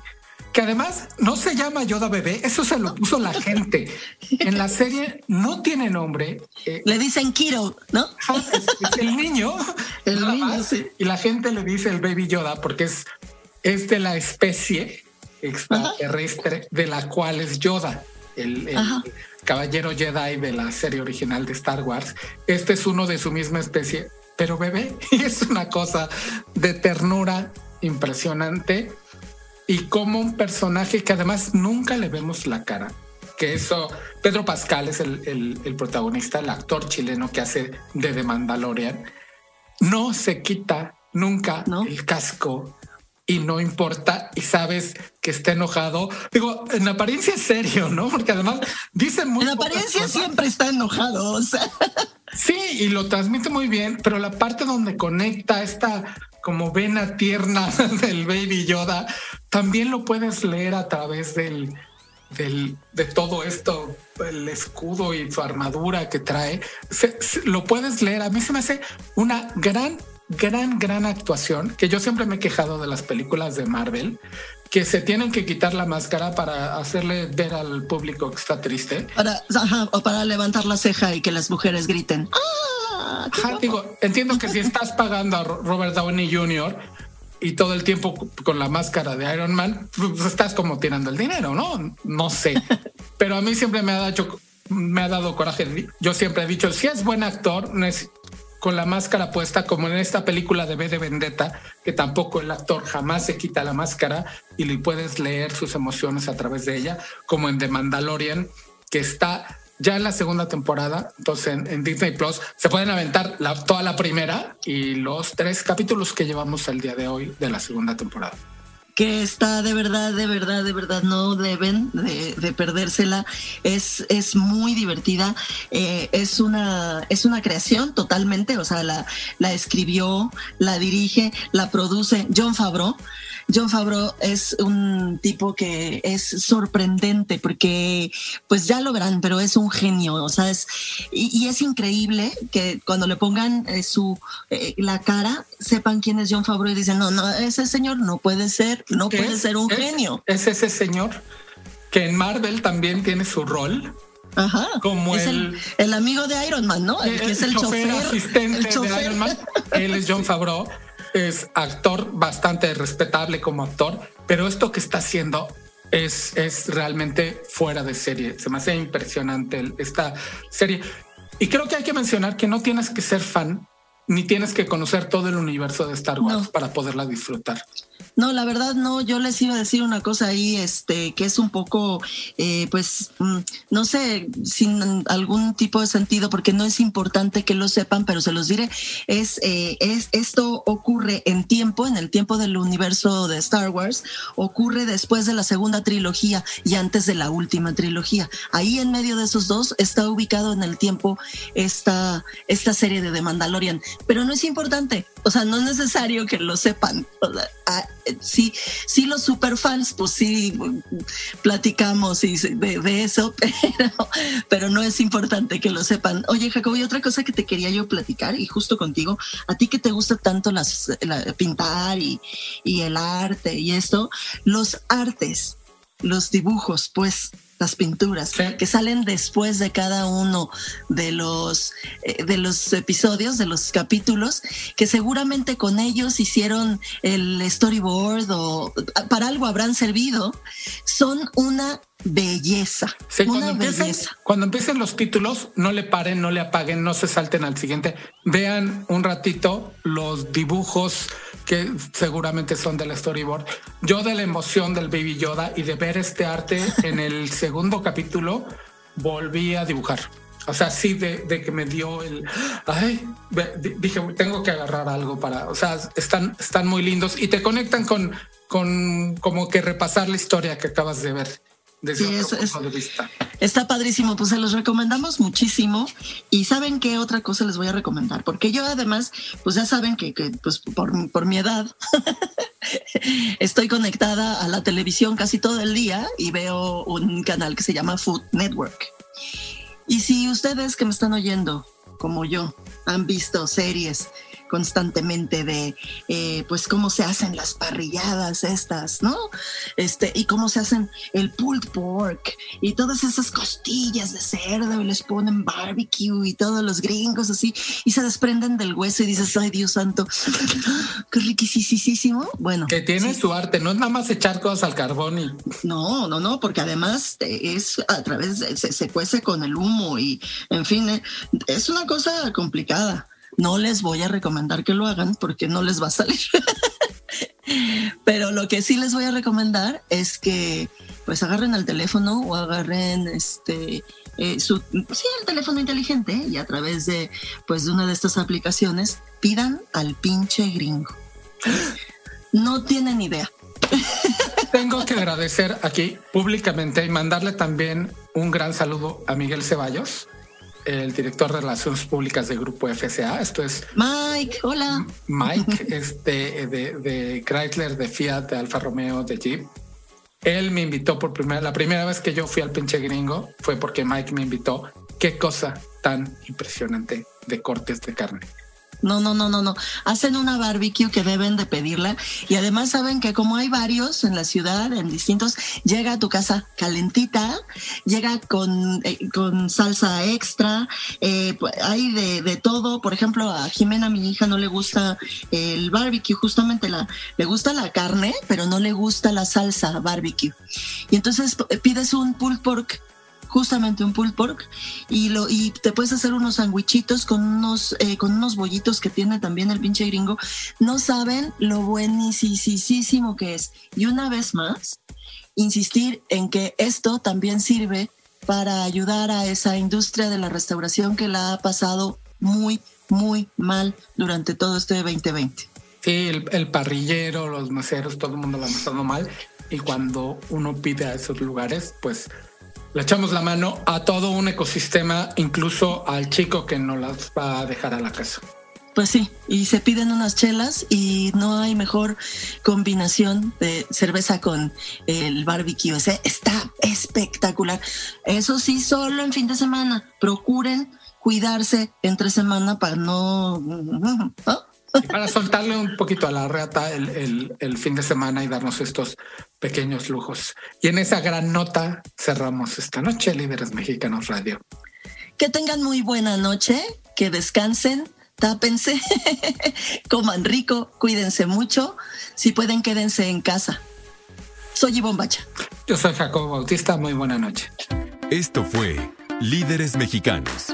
que además no se llama Yoda bebé, eso se lo puso la gente. En la serie no tiene nombre. Eh, le dicen Kiro, ¿no? el niño. <laughs> El niño, sí. Y la gente le dice el baby Yoda porque es, es de la especie extraterrestre de la cual es Yoda, el, caballero Jedi de la serie original de Star Wars. Este es uno de su misma especie, pero bebé, <laughs> y es una cosa de ternura impresionante y como un personaje que además nunca le vemos la cara. Que eso, Pedro Pascal es el, el, protagonista, el actor chileno que hace de The Mandalorian. No se quita nunca el casco y no importa y sabes que está enojado. Digo, en apariencia es serio, ¿no? Porque además dice muy En apariencia siempre está enojado. Sí, y lo transmite muy bien, pero la parte donde conecta esta como vena tierna <laughs> del Baby Yoda, también lo puedes leer a través del, del, de todo esto, el escudo y su armadura que trae. lo puedes leer. A mí se me hace una gran gran, gran actuación, que yo siempre me he quejado de las películas de Marvel, que se tienen que quitar la máscara para hacerle ver al público que está triste. Para, o para levantar la ceja y que las mujeres griten. ¡Ah! digo, entiendo que si estás pagando a Robert Downey Jr., y todo el tiempo con la máscara de Iron Man, pues estás como tirando el dinero, ¿no? No sé. Pero a mí siempre me ha dado, me ha dado coraje. Yo siempre he dicho, si es buen actor, con la máscara puesta, como en esta película de B de Vendetta, que tampoco el actor jamás se quita la máscara y le puedes leer sus emociones a través de ella, como en The Mandalorian, que está ya en la segunda temporada, entonces en, Disney Plus se pueden aventar la, toda la primera y los tres capítulos que llevamos el día de hoy de la segunda temporada que está de verdad, de verdad, de verdad, no deben de, perdérsela. Es, es muy divertida. Eh, es, una, es una creación totalmente, o sea, la, la escribió, la dirige, la produce John Favreau. John Favreau es un tipo que es sorprendente porque, pues ya lo verán, pero es un genio, o sea, es, y, es increíble que cuando le pongan eh, su, eh, la cara, sepan quién es John Favreau y dicen, no, no, ese señor no puede ser, no puede ser un genio. Es ese señor que en Marvel también tiene su rol. Ajá. Como es el, el, amigo de Iron Man, ¿no? El, que es el chofer, asistente de Iron Man. Él es John <laughs> Favreau es actor bastante respetable como actor, pero esto que está haciendo es, es realmente fuera de serie. Se me hace impresionante esta serie. Y creo que hay que mencionar que no tienes que ser fan ni tienes que conocer todo el universo de Star Wars para poderla disfrutar. No, la verdad no, yo les iba a decir una cosa ahí, este, que es un poco, eh, pues, mm, no sé, sin algún tipo de sentido, porque no es importante que lo sepan, pero se los diré, es, eh, es esto ocurre en tiempo, en el tiempo del universo de Star Wars, ocurre después de la segunda trilogía y antes de la última trilogía. Ahí en medio de esos dos está ubicado en el tiempo esta, esta serie de The Mandalorian, pero no es importante, o sea, no es necesario que lo sepan. Ah, sí, sí los superfans, pues sí, platicamos de, eso, <laughs> pero, no es importante que lo sepan. Oye, Jacobo, y otra cosa que te quería yo platicar, y justo contigo, a ti que te gusta tanto las, pintar y, y el arte y esto, los artes, los dibujos, pues las pinturas que salen después de cada uno de los eh, de los episodios de los capítulos que seguramente con ellos hicieron el storyboard o para algo habrán servido son una belleza. cuando, empiecen, cuando empiecen los títulos, no le paren, no le apaguen, no se salten al siguiente. Vean un ratito los dibujos que seguramente son del storyboard. Yo de la emoción del Baby Yoda y de ver este arte <laughs> en el segundo capítulo, volví a dibujar. O sea, sí, de, que me dio el. Ay, dije, tengo que agarrar algo para. O sea, están, están muy lindos y te conectan con, con como que repasar la historia que acabas de ver desde punto de vista. Está padrísimo, pues se los recomendamos muchísimo. Y saben qué otra cosa les voy a recomendar, porque yo además, pues ya saben que, pues por, por mi edad <laughs> estoy conectada a la televisión casi todo el día y veo un canal que se llama Food Network. Y si ustedes que me están oyendo, como yo, han visto series constantemente de, eh, pues, cómo se hacen las parrilladas estas, ¿no? Este, y cómo se hacen el pulled pork y todas esas costillas de cerdo y les ponen barbecue y todos los gringos así y se desprenden del hueso y dices, ay Dios santo, qué riquísimo. Bueno. Que tiene su arte, no es nada más echar cosas al carbón y... No, no, no, porque además es a través, de, se, se cuece con el humo y, en fin, eh, es una cosa complicada. No les voy a recomendar que lo hagan porque no les va a salir. <laughs> Pero lo que sí les voy a recomendar es que pues agarren el teléfono o agarren este eh, sí, el teléfono inteligente y a través de pues de una de estas aplicaciones pidan al pinche gringo. No tienen idea. <laughs> Tengo que agradecer aquí públicamente y mandarle también un gran saludo a Miguel Ceballos, el director de Relaciones Públicas de Grupo FCA. Esto es Mike, hola. Mike, este de, de Chrysler, de Fiat, de Alfa Romeo, de Jeep. Él me invitó por primera, la primera vez que yo fui al pinche gringo fue porque Mike me invitó. Qué cosa tan impresionante de cortes de carne. No, no, no, no, no. Hacen una barbecue que deben de pedirla y además saben que como hay varios en la ciudad, en distintos, llega a tu casa calentita, llega con, eh, con salsa extra, eh, pues, hay de, de, todo. Por ejemplo, a Jimena, mi hija, no le gusta el barbecue, justamente la, le gusta la carne, pero no le gusta la salsa barbecue. Y entonces pides un pulled pork justamente un pulled pork y lo y te puedes hacer unos sandwichitos con unos eh, con unos bollitos que tiene también el pinche gringo. No saben lo buenísimo que es. Y una vez más insistir en que esto también sirve para ayudar a esa industria de la restauración que la ha pasado muy muy mal durante todo este 2020 sí el, el parrillero los meseros todo el mundo lo ha pasado mal. Y cuando uno pide a esos lugares pues le echamos la mano a todo un ecosistema, incluso al chico que no las va a dejar a la casa. Pues sí, y se piden unas chelas y no hay mejor combinación de cerveza con el barbecue. O sea, está espectacular. Eso sí, solo en fin de semana. Procuren cuidarse entre semana para no... <laughs> ¿no? Para soltarle un poquito a la reata el, el, el, fin de semana y darnos estos pequeños lujos. Y en esa gran nota cerramos esta noche, Líderes Mexicanos Radio. Que tengan muy buena noche, que descansen, tápense, <laughs> coman rico, cuídense mucho. Si pueden, quédense en casa. Soy Ivonne Bacha. Yo soy Jacobo Bautista, muy buena noche. Esto fue Líderes Mexicanos